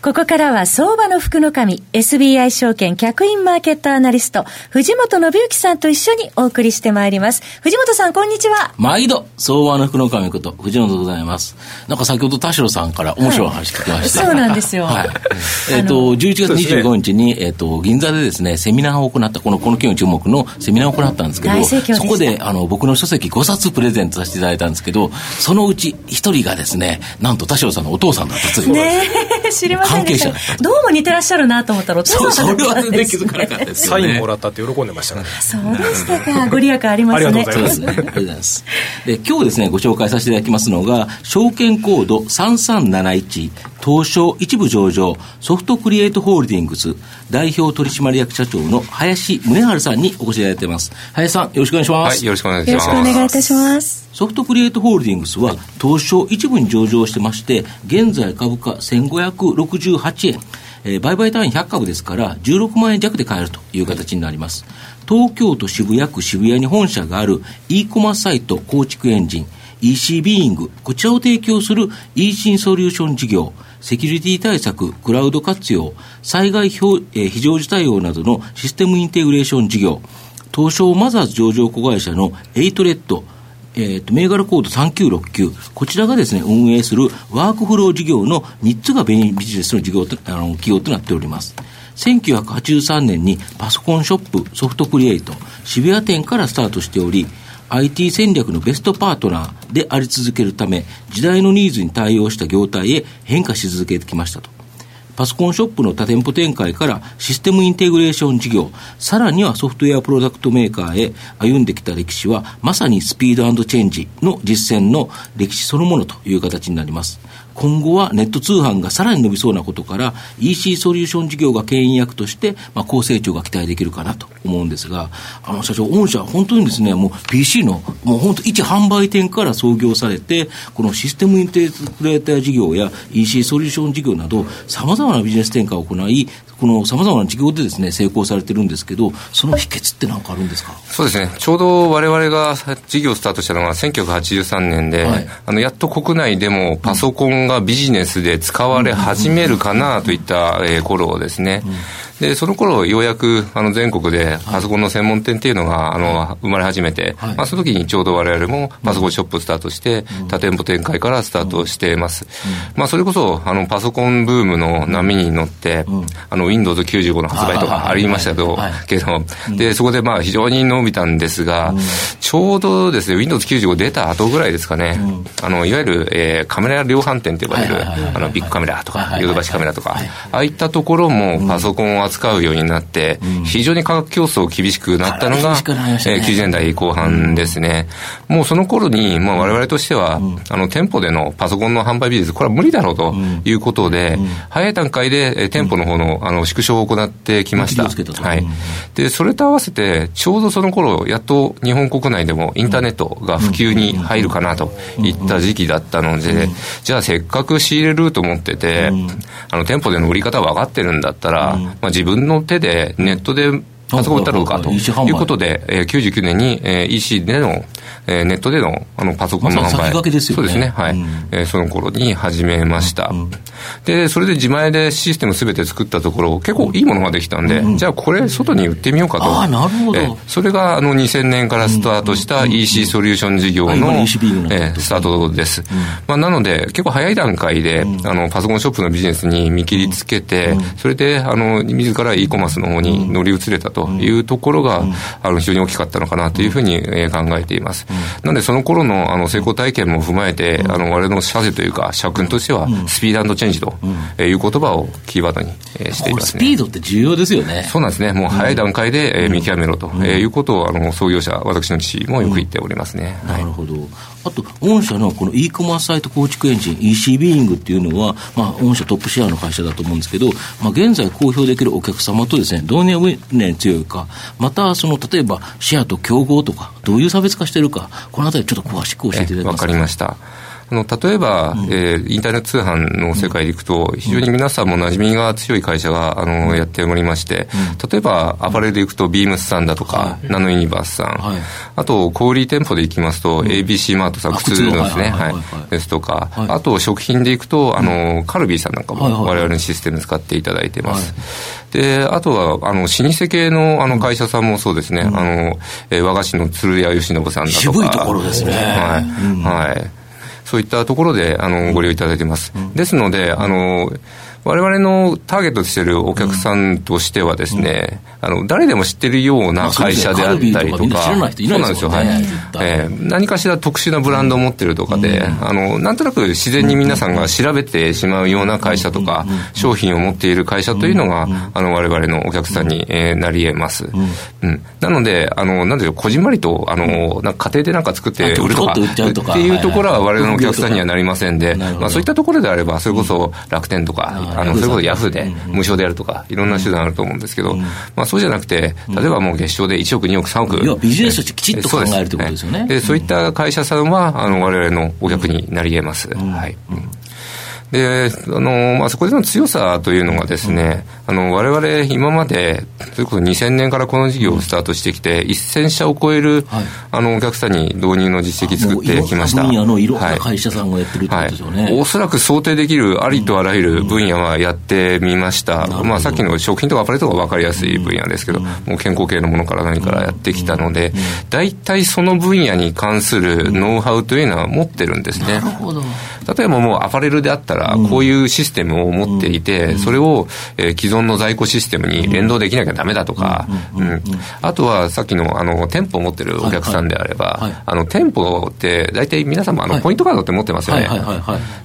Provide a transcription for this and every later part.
ここからは相場の福の神、SBI 証券客員マーケットアナリスト、藤本信之さんと一緒にお送りしてまいります。藤本さん、こんにちは。毎度、相場の福の神こと、藤本でございます。なんか先ほど田代さんから面白い話聞きました。はい、そうなんですよ。はい。えっ、ー、と、11月25日に、えっ、ー、と、銀座でですね、セミナーを行った、この、この企業注目のセミナーを行ったんですけど、そこで、あの、僕の書籍5冊プレゼントさせていただいたんですけど、そのうち1人がですね、なんと田代さんのお父さんだったという。ね知りません関係者どうも似てらっしゃるなと思ったらお父さんだったんです、ね、それは全然気づかなかったですサインもらったって喜んでましたねそうでしたか。ご利益ありますね。ありがとうございます。で今日ですねご紹介させていただきますのが証券コード3371東証一部上場ソフトクリエイトホールディングス代表取締役社長の林宗春さんにお越しいただいています。林さんよろしくお願いします、はい、よろしくお願いします。よろしくお願いいたしますソフトクリエイトホールディングスは東証一部に上場してまして現在株価1568円えー、売買単位100株ですから、16万円弱で買えるという形になります。東京都渋谷区渋谷に本社がある e コマサイト構築エンジン、 ecbeing、こちらを提供する e シンソリューション事業、セキュリティ対策、クラウド活用、災害非常時対応などのシステムインテグレーション事業、東証マザーズ上場子会社のエイトレッド、えーと、銘柄コード3969、こちらがですね、運営するワークフロー事業の3つがビジネスの事業とあの企業となっております。1983年にパソコンショップソフトクリエイト渋谷店からスタートしており、IT 戦略のベストパートナーであり続けるため、時代のニーズに対応した業態へ変化し続けてきましたと。パソコンショップの多店舗展開からシステムインテグレーション事業、さらにはソフトウェアプロダクトメーカーへ歩んできた歴史は、まさにスピードチェンジの実践の歴史そのものという形になります。今後はネット通販がさらに伸びそうなことから、EC ソリューション事業が牽引役として、まあ、高成長が期待できるかなと思うんですが、あの社長、御社、本当にですね、もう PC の、もう本当、一販売店から創業されて、このシステムインテグレーター事業や EC ソリューション事業など、さまざまなビジネス展開を行い、このさまざまな事業でですね、成功されてるんですけど、その秘訣って何かあるんですか？そうですね、ちょうどわれわれが事業スタートしたのが1983年で、はい、あのやっと国内でもパソコンがビジネスで使われ始めるかなといった、えー、頃ですね。うんで、その頃ようやくあの全国でパソコンの専門店っていうのがあの生まれ始めて、はい、まあ、その時にちょうど我々もパソコンショップをスタートして、多店舗展開からスタートしています。まあ、それこそあのパソコンブームの波に乗って、あの Windows95 の発売とかありましたけど、けどでそこでまあ非常に伸びたんですが、ちょうどですね Windows95 出た後ぐらいですかね、あのいわゆる、えー、カメラ量販店と呼ばれる、あのビッグカメラとかヨドバシカメラとか、ああいったところもパソコンを扱うようになって、非常に価格競争厳しくなったのが、ね。えー、90年代後半ですね。もうその頃に、まあ、我々としては、あの店舗でのパソコンの販売ビジネス、これは無理だろうということで、早い段階で、えー、店舗の方のあの縮小を行ってきました。はい。で、それと合わせて、ちょうどその頃、やっと日本国内でもインターネットが普及に入るかなといった時期だったので、じゃあせっかく仕入れると思ってて、あの店舗での売り方分かってるんだったら、まあ、自分の手でネットでパソコン売ったろうかと。いうことで、えー、99年に、えー、EC での、えー、ネットでのあのパソコンの販売、ま、そうですね、はい、うん、えー、その頃に始めました、うん、で、それで自前でシステムすべて作ったところ、結構いいものができたんで、うん、じゃあこれ、外に売ってみようかと、あなるほど、えー、それがあの2000年からスタートした EC ソリューション事業の、えー、スタートです。まあ、なので、結構早い段階で、あのパソコンショップのビジネスに見切りつけて、それであの自ら e コマースの方に乗り移れたというところが、あの非常に大きかったのかなというふうに考えています。なので、その頃のあの成功体験も踏まえて、あの我々の社税というか、社訓としては、スピードチェンジという言葉をキーワードにしています、ね、スピードって重要ですよね。そうなんですね。もう早い段階で見極めろということを、あの創業者、私の父もよく言っておりますね。なるほど。あと、御社のこの e コマースサイト構築エンジン、EC ビーイングっていうのは、まあ、御社トップシェアの会社だと思うんですけど、まあ、現在公表できるお客様とですね、どういうね強いか、また、その、例えば、シェアと競合とか、どういう差別化してるか、このあたりちょっと詳しく教えていただけますか？わかりました。あの例えば、うん、えー、インターネット通販の世界でいくと、非常に皆さんも馴染みが強い会社があのやっておりまして、例えばアパレルでいくと、ビームスさんだとか、はい、ナノユニバースさん、はい、あと小売店舗でいきますと、ABC マートさん、靴の。ですね、はい、ですとか、あと食品でいくと、あのカルビーさんなんかも我々のシステム使っていただいてます。で、あとは、あの、老舗系のあの会社さんもそうですね、あの、え和菓子の鶴屋義信さんだとか。渋いところですね。はい。はい。そういったところで、あの、ご利用いただいてます。ですので、あの、我々のターゲットとしているお客さんとしてはですね、あの誰でも知ってるような会社であったりとか、そうなんですよ、はい。えー、何かしら特殊なブランドを持ってるとかで、あのなんとなく自然に皆さんが調べてしまうような会社とか、商品を持っている会社というのが、あの我々のお客さんに、えー、なり得ます。うん。なので、あのなんでしょう、こじんまりとあのなんか家庭でなんか作って売るとかっていうところは、我々のお客さんにはなりませんで、まあ、そういったところであれば、それこそ楽天とか、あのそれこそヤフーで無償でやるとか、いろんな手段あると思うんですけど、まあ、そうじゃなくて、例えばもう月賞で1億、2億、3億。いや、ビジネスとしてきちっと考えるということですよね。でそういった会社さんは、あの我々のお客になり得ます。はい。で、あの、まあ、そこでの強さというのがですね、あの、我々今まで、それこそ2000年からこの事業をスタートしてきて、1000社を超える、はい、あの、お客さんに導入の実績作ってきました。分野のいろんな会社さんがやってるってことですよね。はい、おそらく想定できるありとあらゆる分野はやってみました。うん、まあ、さっきの食品とかアパレルとか分かりやすい分野ですけど、うん、もう健康系のものから何からやってきたので、大体その分野に関するノウハウというのは持ってるんですね。なるほど。例えばもうアパレルであったら、こういうシステムを持っていて、それを、え既存の在庫システムに連動できなきゃダメだとか、あとはさっきのあの店舗を持ってるお客さんであれば、あの店舗って大体皆様あのポイントカードって持ってますよね。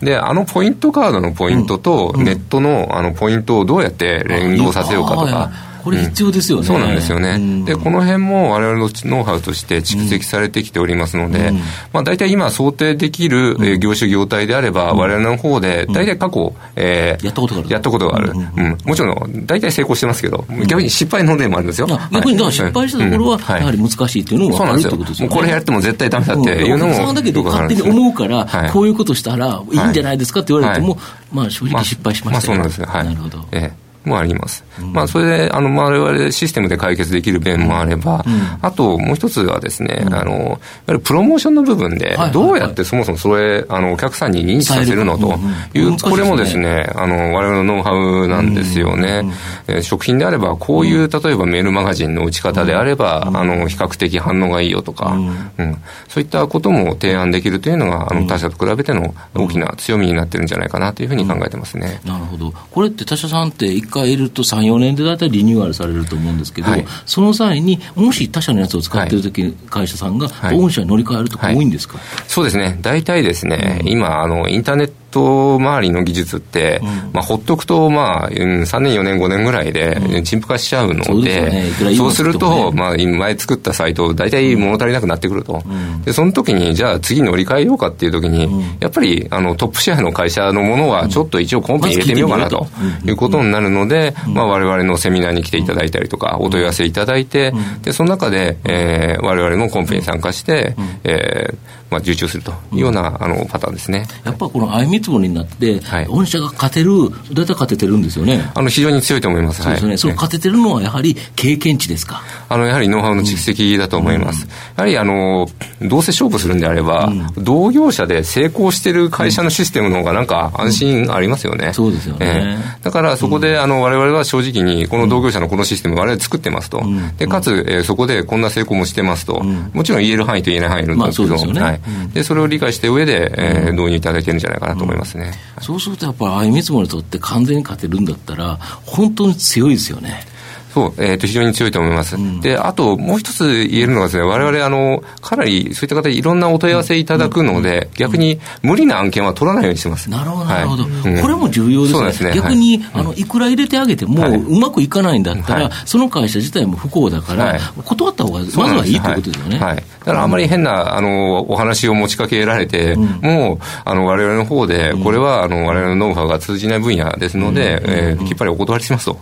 で、あのポイントカードのポイントとネットのあのポイントをどうやって連動させようかとか、これ必要ですよね、そうなんですよね、でこの辺も我々のノウハウとして蓄積されてきておりますので、まあ、大体今想定できる、え業種業態であれば、我々の方で大体過去、えー、やったことがある。やったことがある、うんもちろん大体成功してますけど、逆に失敗の例もあるんですよ、逆にだから失敗したところはやはり難しいっていうのがあるってことですよね。これやっても絶対ダメだっていうのも、うん、だけど勝手に思うから、こういうことしたらいいんじゃないですかって言われても、まあ正直失敗しましたまあ、そうなんですはい、なるほど、ええもあります。うん、まあ、それで、あの、我々システムで解決できる面もあれば、うん、あともう一つはですね、うん、あの、いわゆるプロモーションの部分で、どうやってそもそもそれ、あの、お客さんに認知させるのという、これもですね、あの、我々のノウハウなんですよね。えー、食品であれば、こういう、例えばメールマガジンの打ち方であれば、あの、比較的反応がいいよとか、うん。そういったことも提案できるというのが、あの、他社と比べての大きな強みになってるんじゃないかなというふうに考えてますね。なるほど。これって他社さんって一回入れると3、4年で大体リニューアルされると思うんですけど、はい、その際に、もし他社のやつを使ってるとき、会社さんが、御社に乗り換えるとか多いんですか、そうですね。大体ですね、うん、今、あの、インターネットト周りの技術って、うん、まあ、ほっとくと、まあ、3年、4年、5年ぐらいで陳腐化しちゃうので、そう、ね,、すると、まあ、前作ったサイト、大体物足りなくなってくると。で、その時に、じゃあ次乗り換えようかっていう時に、やっぱり、あの、トップシェアの会社のものは、ちょっと一応コンペに入れてみようかなと。いうことになるので、まあ、我々のセミナーに来ていただいたりとか、お問い合わせいただいて、で、その中で、えー、我々もコンペに参加して、えー、まあ、受注するというような、あのパターンですね。やっぱこの相見積もりになって、はい、御社が勝てる、大体勝ててるんですよね？あの非常に強いと思います、そうですね、はい、その勝ててるのはやはり経験値ですか？あのやはりノウハウの蓄積だと思います、うん、やはりあのどうせ勝負するんであれば、うん、同業者で成功してる会社のシステムの方がなんか安心ありますよね、うん、そうですよね、えー、だからそこで、あの我々は正直にこの同業者のこのシステム我々作ってますと、でかつ、えー、そこでこんな成功もしてますと、もちろん言える範囲と言えない範囲いるんですけど、まあね、はい、でそれを理解した上で、えー、導入いただけるんじゃないかなと思いますね、そうするとやっぱりああいう見積もりとって完全に勝てるんだったら本当に強いですよね。そう、えっ、ー、と、非常に強いと思います。うん、で、あと、もう一つ言えるのはですね、我々、あの、かなり、そういった方、いろんなお問い合わせいただくので、逆に、無理な案件は取らないようにしてます。なるほど、なるほど。これも重要ですね。ですね逆に、あの、いくら入れてあげても、うまくいかないんだったら、その会社自体も不幸だから、断った方が、まずはいいってことですよね。はい。だからあんまり変な、あの、お話を持ちかけられて、もう、あの、我々の方で、これは、あの、我々のノウハウが通じない分野ですので、えー、きっぱりお断りしますと。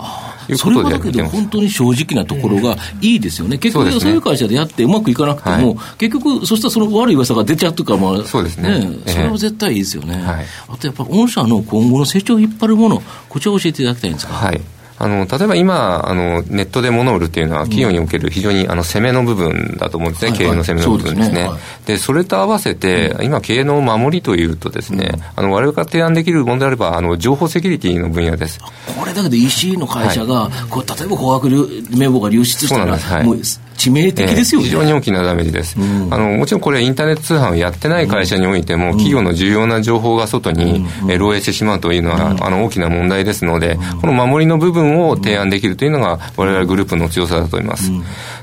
いうことでそれはだけど、本当に正直なところがいいですよね、結局、そういう会社でやってうまくいかなくても、結局、そしたらその悪い噂が出ちゃうとか、まあ、そうですね。それは絶対いいですよね。あとやっぱ、御社の今後の成長を引っ張るもの、こちらを教えていただきたいんですか。はいあの例えば今あの、ネットで物を売るっていうのは、企業における非常にあの攻めの部分だと思うんですね、経営の攻めの部分ですね。で、それと合わせて、今、経営の守りというとですね、あの我々が提案できるものであれば、あの情報セキュリティの分野です。これだけど EC の会社が、こう例えば高額名簿が流出したら、もう致命的ですよね、えー、非常に大きなダメージです、うん、あのもちろんこれインターネット通販をやってない会社においても、うん、企業の重要な情報が外に、うん、漏洩してしまうというのは、あの大きな問題ですので、この守りの部分を提案できるというのが我々グループの強さだと思います、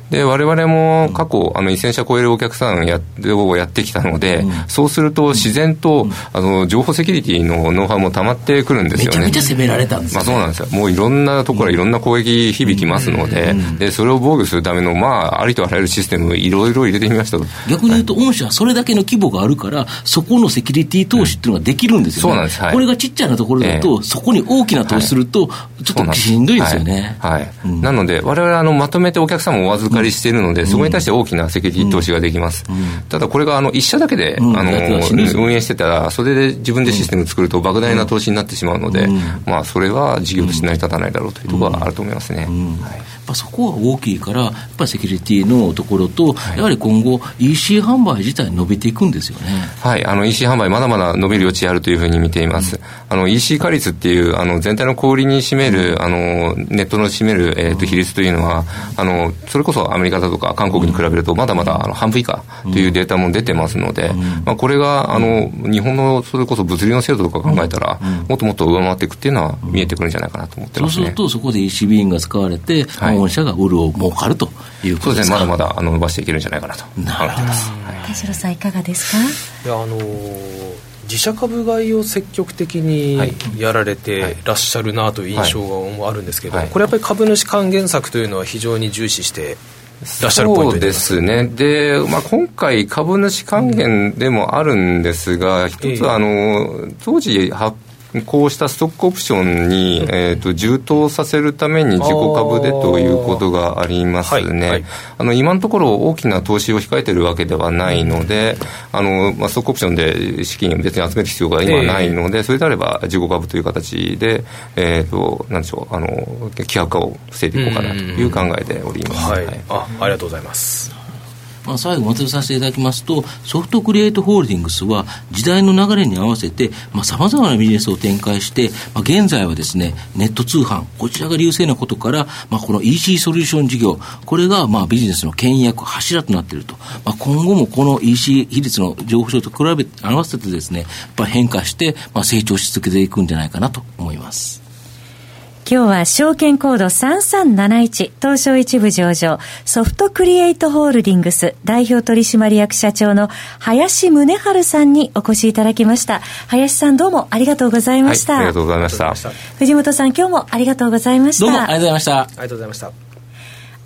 で、我々も過去、あの、1000社超えるお客さんやをやってきたので、うん、そうすると自然と、うん、あの、情報セキュリティのノウハウも溜まってくるんですよね。めちゃめちゃ攻められたんですよ、ね、まあそうなんですよ。もういろんなところいろんな攻撃響きますので、で、それを防御するための、まあ、ありとあらゆるシステムいろいろ入れてみました逆に言うと、御社はそれだけの規模があるから、そこのセキュリティ投資っていうのができるんですよね。これがちっちゃなところだと、えー、そこに大きな投資すると、ちょっとしんどいですよね。なので、我々あの、まとめてお客様をお預かりしているので、そこに対して大きなセキュリティ投資ができます。ただこれがあの一社だけで、あの運営してたら、それで自分でシステム作ると莫大な投資になってしまうので、まあそれは事業として成り立たないだろうというところはあると思いますね。はいぱそこは大きいから、やっぱりセキュリティのところと、やはり今後、EC 販売自体伸びていくんですよね。はい、あの EC 販売、まだまだ伸びる余地あるというふうに見ています。うん、あの EC 化率っていうあの全体の小売に占める、あのネットの占める、えー、と比率というのは、あのそれこそアメリカだとか韓国に比べると、まだまだあの半分以下というデータも出てますので、まあ、これがあの日本のそれこそ物流の制度とか考えたら、もっともっと上回っていくっていうのは見えてくるんじゃないかなと思ってます、ね、そうすると、そこで EC ビーンが使われて、はい、御社が売るを儲かるということですね、まだまだあの伸ばしていけるんじゃないかなと。考えています。田代さんいかがですか？い。やあのー自社株買いを積極的にやられてらっしゃるなという印象があるんですけど、これやっぱり株主還元策というのは非常に重視してらっしゃるポイントそうですね。で、まあ、今回株主還元でもあるんですが、一つあの、当時発こうしたストックオプションに、えーと、充当させるために自己株でということがありますね、はいはい、あの今のところ大きな投資を控えてるわけではないので、あのまあ、ストックオプションで資金を別に集める必要が今ないので、えー、それであれば自己株という形で、えーと、なんでしょうあの、規約化を防いでいこうかなという考えでおります。はい、あありがとうございますまあ、最後まとめさせていただきますと、ソフトクリエイトホールディングスは、時代の流れに合わせて、さまざ、まなビジネスを展開して、まあ、現在はですね、ネット通販、こちらが優勢なことから、まあ、この EC ソリューション事業、これがまあビジネスの牽引役、柱となっていると。まあ、今後もこの EC 比率の情報と比べて、合わせてですね、やっぱ変化して、まあ、成長し続けていくんじゃないかなと思います。今日は証券コード3371東証一部上場ソフトクリエイトホールディングス代表取締役社長の林宗春さんにお越しいただきました。林さんどうもありがとうございました、はい、ありがとうございました。藤本さん今日もありがとうございました。どうもありがとうございました。ありがとうございました